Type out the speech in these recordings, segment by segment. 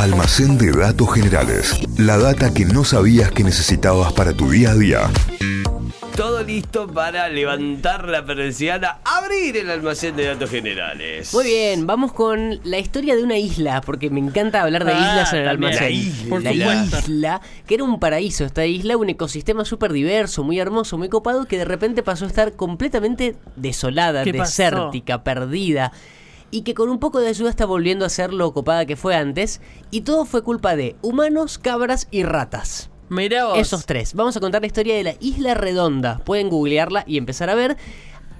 Almacén de datos generales. La data que no sabías que necesitabas para tu día a día. Todo listo para levantar la persiana, abrir el almacén de datos generales. Muy bien, vamos con la historia de una isla, porque me encanta hablar de Ah, islas en el también. almacén. La isla. Por La supuesto. isla, que era un paraíso, esta isla, un ecosistema súper diverso, muy hermoso, muy copado, que de repente pasó a estar completamente desolada, ¿Qué pasó? desértica, perdida. Y que con un poco de ayuda está volviendo a ser lo copada que fue antes. Y todo fue culpa de humanos, cabras y ratas. Mirá vos. Esos tres. Vamos a contar la historia de la Isla Redonda. Pueden googlearla y empezar a ver.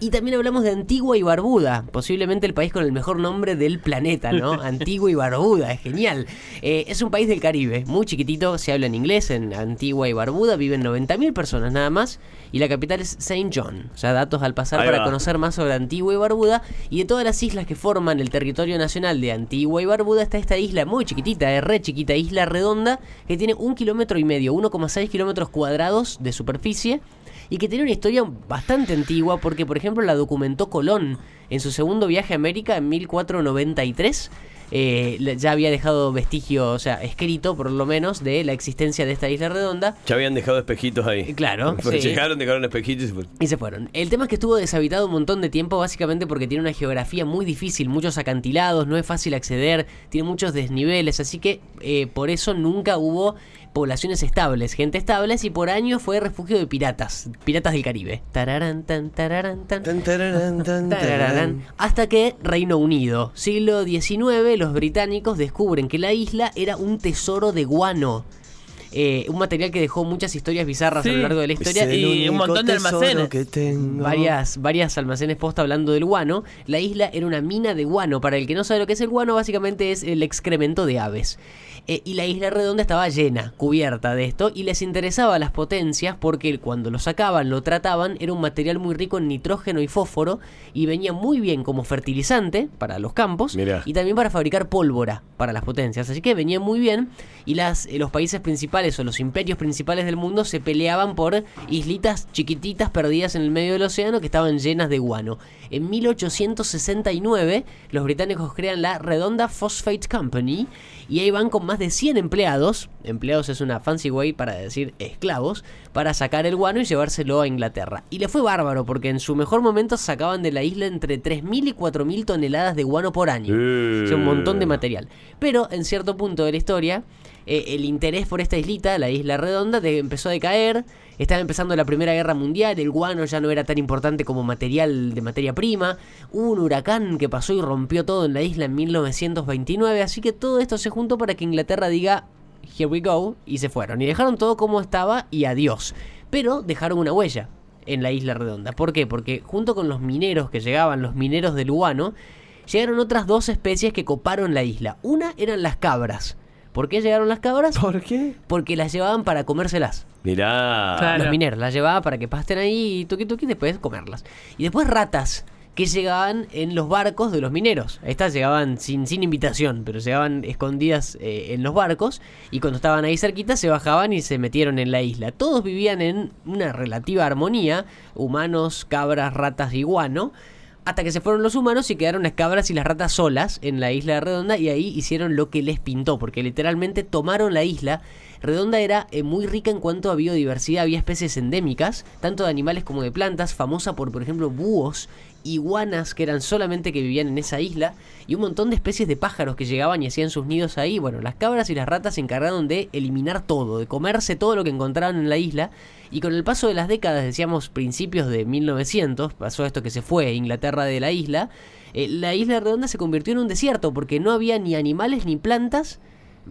Y también hablamos de Antigua y Barbuda, posiblemente el país con el mejor nombre del planeta, ¿no? Antigua y Barbuda, es genial. Eh, es un país del Caribe, muy chiquitito, se habla en inglés en Antigua y Barbuda, viven 90.000 personas nada más, y la capital es Saint John. O sea, datos al pasar Ahí para va. conocer más sobre Antigua y Barbuda, y de todas las islas que forman el territorio nacional de Antigua y Barbuda está esta isla muy chiquitita, es re chiquita, isla redonda, que tiene un kilómetro y medio, 1,6 kilómetros cuadrados de superficie y que tiene una historia bastante antigua porque, por ejemplo, la documentó Colón en su segundo viaje a América en 1493. Eh, ya había dejado vestigio, o sea, escrito por lo menos, de la existencia de esta isla redonda. Ya habían dejado espejitos ahí. Claro, Porque sí. Llegaron, dejaron espejitos y se fueron. Y se fueron. El tema es que estuvo deshabitado un montón de tiempo, básicamente porque tiene una geografía muy difícil, muchos acantilados, no es fácil acceder, tiene muchos desniveles, así que eh, por eso nunca hubo poblaciones estables, gente estables, y por años fue refugio de piratas, piratas del Caribe. Tan, tan. Tararán. Hasta que Reino Unido, siglo XIX, los británicos descubren que la isla era un tesoro de guano. Eh, un material que dejó muchas historias bizarras a lo largo de la historia y un montón de almacenes. que tengo. varias, varias almacenes posta hablando del guano. La isla era una mina de guano. Para el que no sabe lo que es el guano, básicamente es el excremento de aves. Eh, y la isla redonda estaba llena, cubierta de esto, y les interesaba a las potencias porque cuando lo sacaban, lo trataban, era un material muy rico en nitrógeno y fósforo, y venía muy bien como fertilizante para los campos, Mirá. y también para fabricar pólvora para las potencias. Así que venía muy bien, y las, eh, los países principales o los imperios principales del mundo se peleaban por islitas chiquititas perdidas en el medio del océano que estaban llenas de guano. En 1869 los británicos crean la Redonda Phosphate Company y ahí van con más de 100 empleados, empleados es una fancy way para decir esclavos, para sacar el guano y llevárselo a Inglaterra. Y le fue bárbaro porque en su mejor momento sacaban de la isla entre 3.000 y 4.000 toneladas de guano por año. Eh. O sea, un montón de material. Pero en cierto punto de la historia, eh, el interés por esta islita, la isla redonda, empezó a decaer. Estaba empezando la Primera Guerra Mundial, el guano ya no era tan importante como material de materia prima. Hubo un huracán que pasó y rompió todo en la isla en 1929, así que todo esto se juntó para que Inglaterra diga, here we go, y se fueron. Y dejaron todo como estaba y adiós. Pero dejaron una huella en la isla redonda. ¿Por qué? Porque junto con los mineros que llegaban, los mineros del guano, llegaron otras dos especies que coparon la isla. Una eran las cabras. ¿Por qué llegaron las cabras? ¿Por qué? Porque las llevaban para comérselas. Mirá. Claro. Los mineros las llevaban para que pasten ahí y tuqui tuqui y después comerlas. Y después ratas que llegaban en los barcos de los mineros. Estas llegaban sin, sin invitación, pero llegaban escondidas eh, en los barcos y cuando estaban ahí cerquita se bajaban y se metieron en la isla. Todos vivían en una relativa armonía, humanos, cabras, ratas y guano. Hasta que se fueron los humanos y quedaron las cabras y las ratas solas en la isla redonda y ahí hicieron lo que les pintó, porque literalmente tomaron la isla. Redonda era eh, muy rica en cuanto a biodiversidad, había especies endémicas, tanto de animales como de plantas, famosa por, por ejemplo, búhos, iguanas que eran solamente que vivían en esa isla, y un montón de especies de pájaros que llegaban y hacían sus nidos ahí. Bueno, las cabras y las ratas se encargaron de eliminar todo, de comerse todo lo que encontraban en la isla, y con el paso de las décadas, decíamos principios de 1900, pasó esto que se fue Inglaterra de la isla, eh, la isla redonda se convirtió en un desierto porque no había ni animales ni plantas,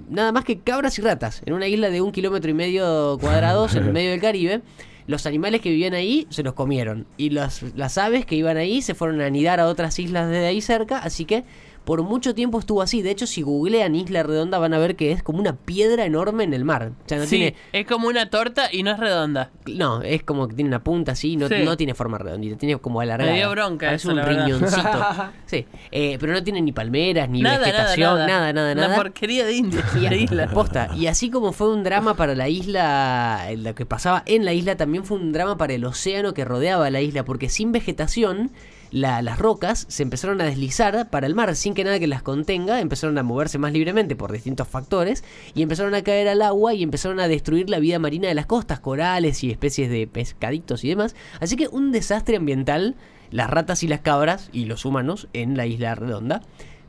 nada más que cabras y ratas, en una isla de un kilómetro y medio cuadrados en el medio del Caribe. Los animales que vivían ahí se los comieron. Y las, las aves que iban ahí se fueron a anidar a otras islas de ahí cerca, así que por mucho tiempo estuvo así. De hecho, si googlean Isla Redonda van a ver que es como una piedra enorme en el mar. O sea, no sí, tiene es como una torta y no es redonda. no, es como que tiene una punta así, no, Sí. no tiene forma redondita, tiene como alargada. Me dio bronca eso, un riñoncito. sí, eh, pero no tiene ni palmeras, ni nada, vegetación, nada, nada, nada, nada. Una porquería de India, Y, la isla. posta, y así como fue un drama para la isla, lo que pasaba en la isla, también fue un drama para el océano que rodeaba la isla, porque sin vegetación la- las rocas se empezaron a deslizar para el mar sin que nada que las contenga, empezaron a moverse más libremente por distintos factores y empezaron a caer al agua y empezaron a destruir la vida marina de las costas, corales y especies de pescaditos y demás. Así que un desastre ambiental, las ratas y las cabras y los humanos en la isla redonda.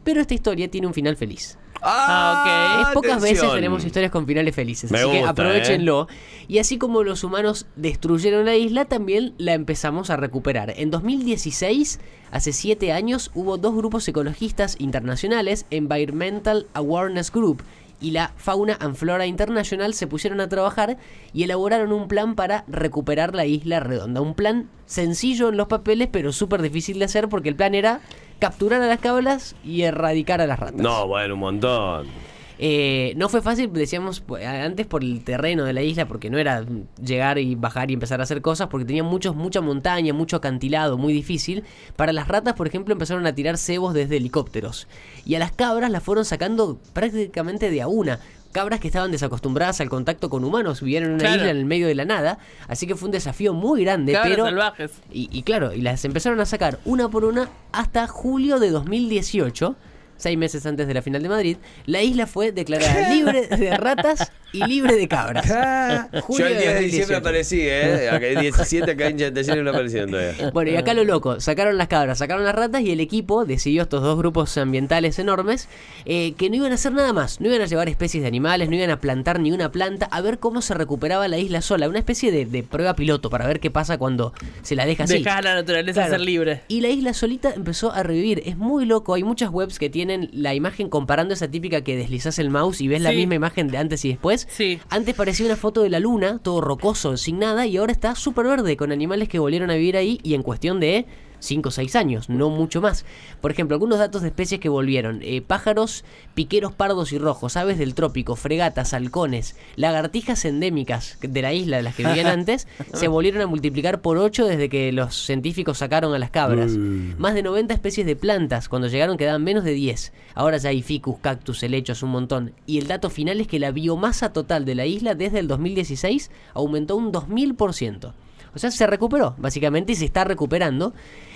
Pero esta historia tiene un final feliz. Ah, ok. Es pocas veces tenemos historias con finales felices. Me así que ¿eh? aprovechenlo. Y así como los humanos destruyeron la isla, también la empezamos a recuperar. En 2016, hace 7 años, hubo dos grupos ecologistas internacionales, Environmental Awareness Group y la Fauna and Flora International, se pusieron a trabajar y elaboraron un plan para recuperar la isla redonda. Un plan sencillo en los papeles, pero súper difícil de hacer porque el plan era capturar a las cabras y erradicar a las ratas. No, bueno, un montón. Eh, no fue fácil, decíamos pues, antes por el terreno de la isla, porque no era llegar y bajar y empezar a hacer cosas, porque tenía muchos, mucha montaña, mucho acantilado, muy difícil. Para las ratas, por ejemplo, empezaron a tirar cebos desde helicópteros. Y a las cabras las fueron sacando prácticamente de a una. Cabras que estaban desacostumbradas al contacto con humanos, vivían en una Claro. isla en el medio de la nada, así que fue un desafío muy grande, Cabras pero salvajes. y, y claro, y las empezaron a sacar una por una hasta julio de 2018, seis meses antes de la final de Madrid. La isla fue declarada libre de ratas y libre de cabras. Yo el 10 de diciembre aparecí, ¿eh? Acá el 17, acá en Chantallanes no aparecieron todavía. Bueno, y acá lo loco, sacaron las cabras, sacaron las ratas y el equipo decidió, estos dos grupos ambientales enormes, eh, que no iban a hacer nada más, no iban a llevar especies de animales, no iban a plantar ni una planta, a ver cómo se recuperaba la isla sola, una especie de, de prueba piloto para ver qué pasa cuando se la deja así. Dejas a la naturaleza Claro. ser libre. Y la isla solita empezó a revivir. Es muy loco. Hay muchas webs que tienen la imagen comparando esa típica que deslizas el mouse y ves la misma imagen de antes y después. Sí. Antes parecía una foto de la luna, todo rocoso, sin nada, y ahora está súper verde, con animales que volvieron a vivir ahí y en cuestión de 5 o 6 años, no mucho más. Por ejemplo, algunos datos de especies que volvieron. eh, pájaros, piqueros pardos y rojos, aves del trópico, fregatas, halcones, lagartijas endémicas de la isla, de las que vivían antes, se volvieron a multiplicar por 8 desde que los científicos sacaron a las cabras. Más de 90 especies de plantas, cuando llegaron quedaban menos de 10. Ahora ya hay ficus, cactus, helechos, un montón. Y el dato final es que la biomasa total de la isla desde el 2016 aumentó un 2000%. O sea, se recuperó, básicamente, y se está recuperando.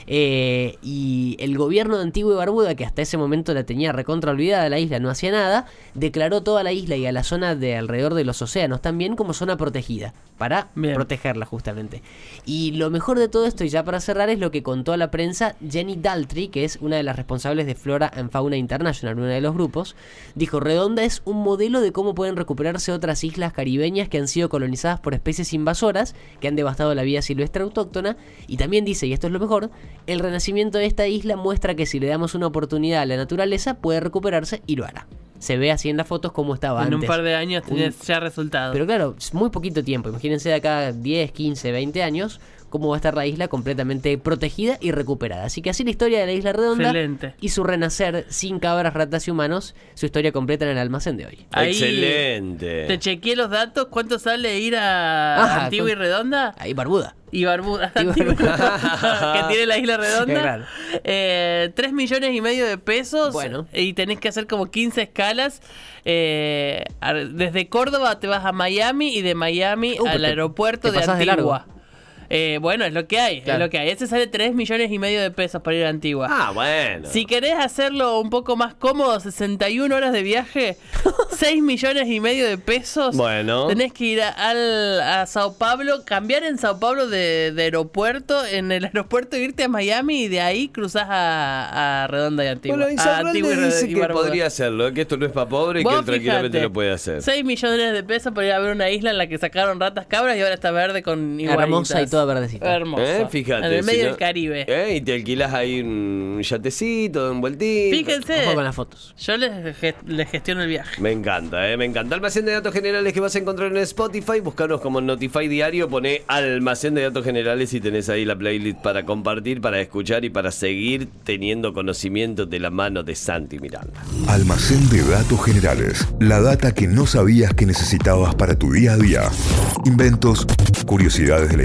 Eh, y el gobierno de Antigua y Barbuda, que hasta ese momento la tenía recontra olvidada, la isla no hacía nada, declaró toda la isla y a la zona de alrededor de los océanos también como zona protegida, para Bien. protegerla justamente. Y lo mejor de todo esto, y ya para cerrar, es lo que contó a la prensa Jenny Daltrey, que es una de las responsables de Flora and Fauna International, uno de los grupos, dijo, Redonda es un modelo de cómo pueden recuperarse otras islas caribeñas que han sido colonizadas por especies invasoras, que han devastado la vida silvestre autóctona, y también dice, y esto es lo mejor, el renacimiento de esta isla muestra que si le damos una oportunidad a la naturaleza, puede recuperarse y lo hará. Se ve así en las fotos como estaba En antes. un par de años tenés ya resultados. Pero claro, es muy poquito tiempo. Imagínense de acá 10, 15, 20 años cómo va a estar la isla completamente protegida y recuperada. Así que así la historia de la isla redonda Excelente. y su renacer sin cabras, ratas y humanos, su historia completa en el almacén de hoy. Ahí Excelente. Te chequeé los datos. ¿Cuánto sale ir a Ajá, Antigua y Redonda? Ahí Barbuda. Y Barbuda. Y Antigua- Barbuda. que tiene la isla redonda. Claro. Eh, 3 millones y medio de pesos. Bueno. Y tenés que hacer como 15 escalas. Eh, desde Córdoba te vas a Miami y de Miami Uh, al aeropuerto te de largo. Eh, bueno, es lo que hay, Claro. es lo que hay. Ese sale 3 millones y medio de pesos para ir a Antigua. Ah, bueno. Si querés hacerlo un poco más cómodo, 61 horas de viaje, 6 millones y medio de pesos. Bueno. Tenés que ir a, al- a Sao Pablo, cambiar en Sao Pablo de, de aeropuerto, en el aeropuerto irte a Miami y de ahí cruzás a, a Redonda y Antigua. Bueno, a Antigua y dice y que podría hacerlo, que esto no es para pobre y que él tranquilamente fíjate, lo puede hacer. 6 millones de pesos para ir a ver una isla en la que sacaron ratas cabras y ahora está verde con igualitas. Toda verdecita. Hermosa. Eh, Fíjate. En el si medio no- del Caribe. Eh, y te alquilas ahí un yatecito, un vueltito. Fíjense. Ojo con las fotos. Yo les, ge- les gestiono el viaje. Me encanta, eh, me encanta. Almacén de datos generales que vas a encontrar en Spotify. Buscanos como Notify Diario. Poné almacén de datos generales y tenés ahí la playlist para compartir, para escuchar y para seguir teniendo conocimiento de la mano de Santi Miranda. Almacén de datos generales. La data que no sabías que necesitabas para tu día a día. Inventos, curiosidades de la